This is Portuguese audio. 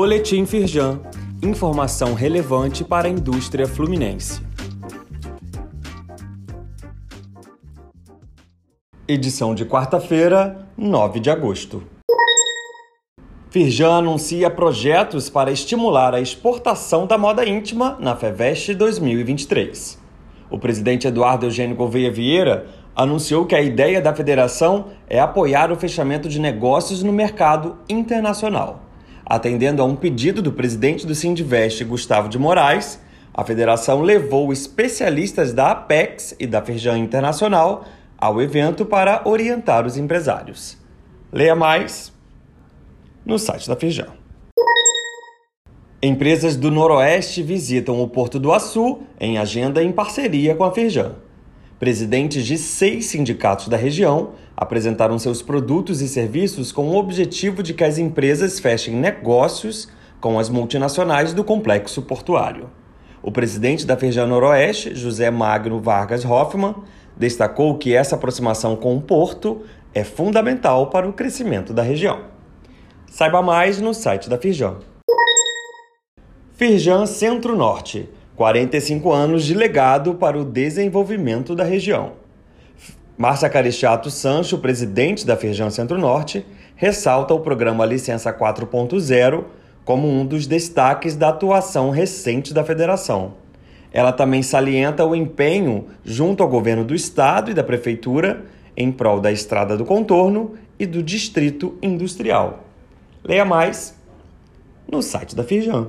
Boletim Firjan. Informação relevante para a indústria fluminense. Edição de quarta-feira, 9 de agosto. Firjan anuncia projetos para estimular a exportação da moda íntima na FEVEST 2023. O presidente Eduardo Eugênio Gouveia Vieira anunciou que a ideia da federação é apoiar o fechamento de negócios no mercado internacional. Atendendo a um pedido do presidente do Sindivest, Gustavo de Moraes, a federação levou especialistas da Apex e da Firjan Internacional ao evento para orientar os empresários. Leia mais no site da Firjan. Empresas do Noroeste visitam o Porto do Açu em agenda em parceria com a Firjan. Presidentes de seis sindicatos da região apresentaram seus produtos e serviços com o objetivo de que as empresas fechem negócios com as multinacionais do complexo portuário. O presidente da Firjan Noroeste, José Magno Vargas Hoffmann, destacou que essa aproximação com o porto é fundamental para o crescimento da região. Saiba mais no site da Firjan. Firjan Centro-Norte 45 anos de legado para o desenvolvimento da região. Márcia Carichato Sancho, presidente da Firjan Centro-Norte, ressalta o programa Licença 4.0 como um dos destaques da atuação recente da federação. Ela também salienta o empenho junto ao governo do estado e da prefeitura em prol da estrada do contorno e do distrito industrial. Leia mais no site da Firjan.